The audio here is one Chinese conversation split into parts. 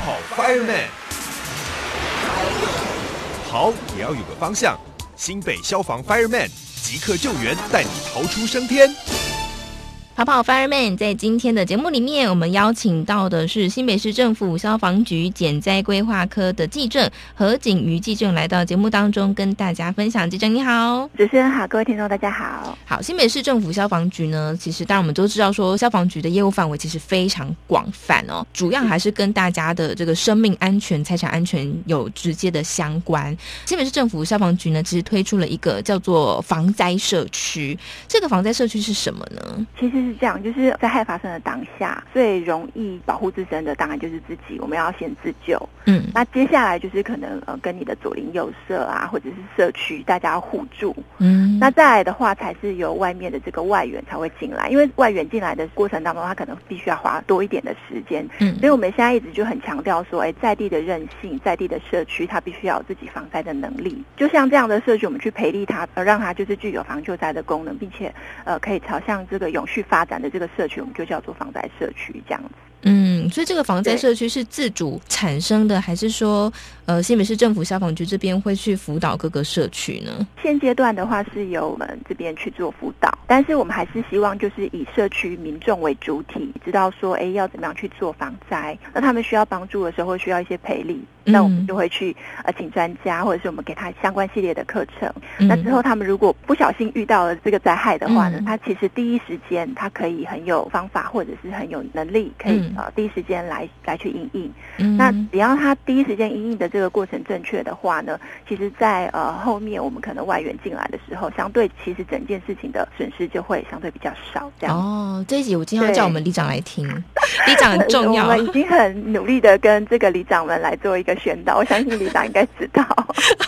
跑 Fireman，跑也要有个方向。新北消防 Fireman 即刻救援，带你逃出升天。跑跑 Fireman 在今天的节目里面，我们邀请到的是新北市政府消防局减灾规划科的记者何景瑜记者来到节目当中，跟大家分享。记者你好，主持人好，各位听众大家好。好，新北市政府消防局呢，其实当然我们都知道说，消防局的业务范围其实非常广泛哦，主要还是跟大家的这个生命安全、财产安全有直接的相关。新北市政府消防局呢，其实推出了一个叫做防灾社区。这个防灾社区是什么呢？其实。是这样，就是在害发生的当下，最容易保护自身的当然就是自己，我们要先自救。嗯，那接下来就是可能呃，跟你的左邻右舍啊，或者是社区，大家要互助。嗯，那再来的话，才是由外面的这个外援才会进来，因为外援进来的过程当中，他可能必须要花多一点的时间。嗯，所以我们现在一直就很强调说，哎，在地的韧性，在地的社区，他必须要有自己防灾的能力。就像这样的社区，我们去培力它，呃，让它就是具有防救灾的功能，并且呃，可以朝向这个永续发发展的这个社区，我们就叫做防灾社区这样子。嗯，所以这个防灾社区是自主产生的，还是说，呃，新北市政府消防局这边会去辅导各个社区呢？现阶段的话是由我们这边去做辅导，但是我们还是希望就是以社区民众为主体，知道说，哎，要怎么样去做防灾？那他们需要帮助的时候，需要一些赔礼，那我们就会去呃请专家，或者是我们给他相关系列的课程。那之后他们如果不小心遇到了这个灾害的话呢，他其实第一时间他可以很有方法，或者是很有能力可以。呃，第一时间来来去应应，那只要他第一时间应应的这个过程正确的话呢，其实，在呃后面我们可能外援进来的时候，相对其实整件事情的损失就会相对比较少。这样哦，这一集我今天要叫我们里长来听，里长很重要。我们已经很努力的跟这个里长们来做一个宣导，我相信里长应该知道。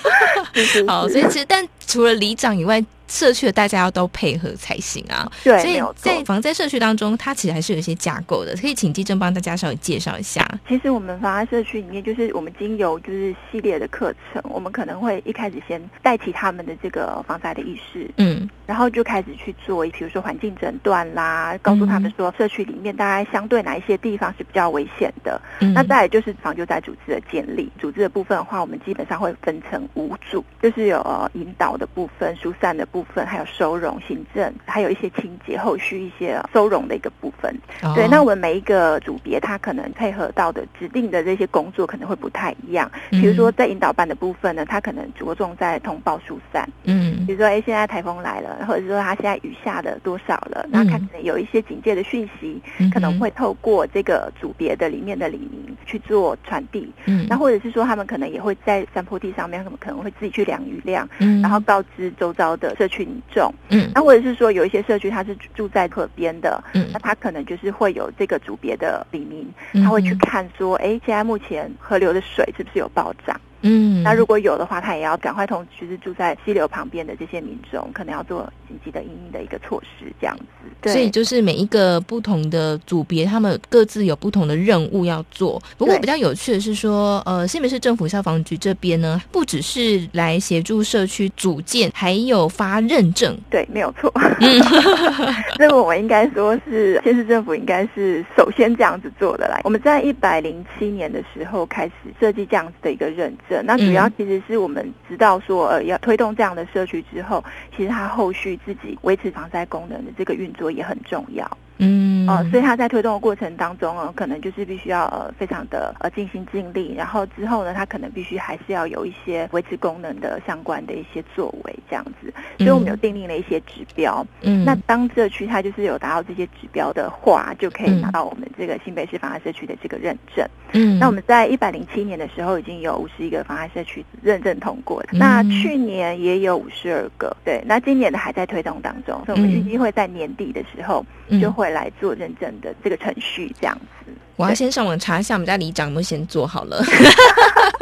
好，所以其实但除了里长以外。社区的大家要都配合才行啊，对，所以在防灾社区当中，它其实还是有一些架构的，可以请基正帮大家稍微介绍一下。其实我们防灾社区里面，就是我们经由就是系列的课程，我们可能会一开始先带起他们的这个防灾的意识，嗯，然后就开始去做，比如说环境诊断啦，告诉他们说社区里面大概相对哪一些地方是比较危险的。那再来就是防救灾组织的建立，组织的部分的话，我们基本上会分成五组，就是有引导的部分、疏散的部。分还有收容、行政，还有一些清洁、后续一些收容的一个部分。对，那我们每一个组别，它可能配合到的指定的这些工作可能会不太一样。比如说，在引导班的部分呢，它可能着重在通报疏散。嗯，比如说，哎，现在台风来了，或者是说它现在雨下的多少了，那它可能有一些警戒的讯息，可能会透过这个组别的里面的李明去做传递。嗯，那或者是说，他们可能也会在山坡地上面，他们可能会自己去量雨量，嗯，然后告知周遭的社。区民众，嗯，那或者是说有一些社区它是住在河边的，嗯，那他可能就是会有这个组别的李明，他会去看说，哎，现在目前河流的水是不是有暴涨？嗯，那如果有的话，他也要赶快通知是住在溪流旁边的这些民众，可能要做紧急的应应的一个措施，这样子。对所以就是每一个不同的组别，他们各自有不同的任务要做。不过比较有趣的是说，呃，新北市政府消防局这边呢，不只是来协助社区组建，还有发认证。对，没有错。嗯，这个我们应该说是县市政府应该是首先这样子做的来。我们在一百零七年的时候开始设计这样子的一个认。那主要其实是我们知道说，呃，要推动这样的社区之后，其实它后续自己维持防灾功能的这个运作也很重要。嗯，呃，所以他在推动的过程当中哦，可能就是必须要呃非常的呃尽心尽力，然后之后呢，他可能必须还是要有一些维持功能的相关的一些作为这样子，所以我们有订定了一些指标。嗯，那当社区它就是有达到这些指标的话，就可以拿到我们这个新北市防癌社区的这个认证。嗯，那我们在一百零七年的时候已经有五十一个防癌社区认证通过的，那去年也有五十二个，对，那今年的还在推动当中，所以我们预计会在年底的时候就会。来做认证的这个程序，这样子。我要先上网查一下我们家里长有没有先做好了。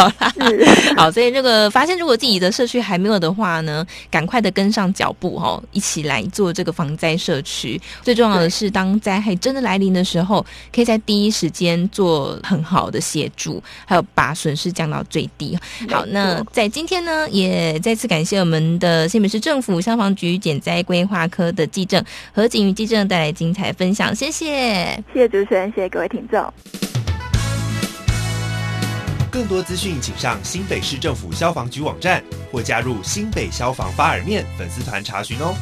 好啦，好，所以这个发现，如果自己的社区还没有的话呢，赶快的跟上脚步哈，一起来做这个防灾社区。最重要的是，当灾害真的来临的时候，可以在第一时间做很好的协助，还有把损失降到最低。好，那在今天呢，也再次感谢我们的新北市政府消防局减灾规划科的记者何景瑜记者带来精彩分享，谢谢。谢谢主持人，谢谢各位听众。更多资讯，请上新北市政府消防局网站或加入新北消防发耳面粉丝团查询哦。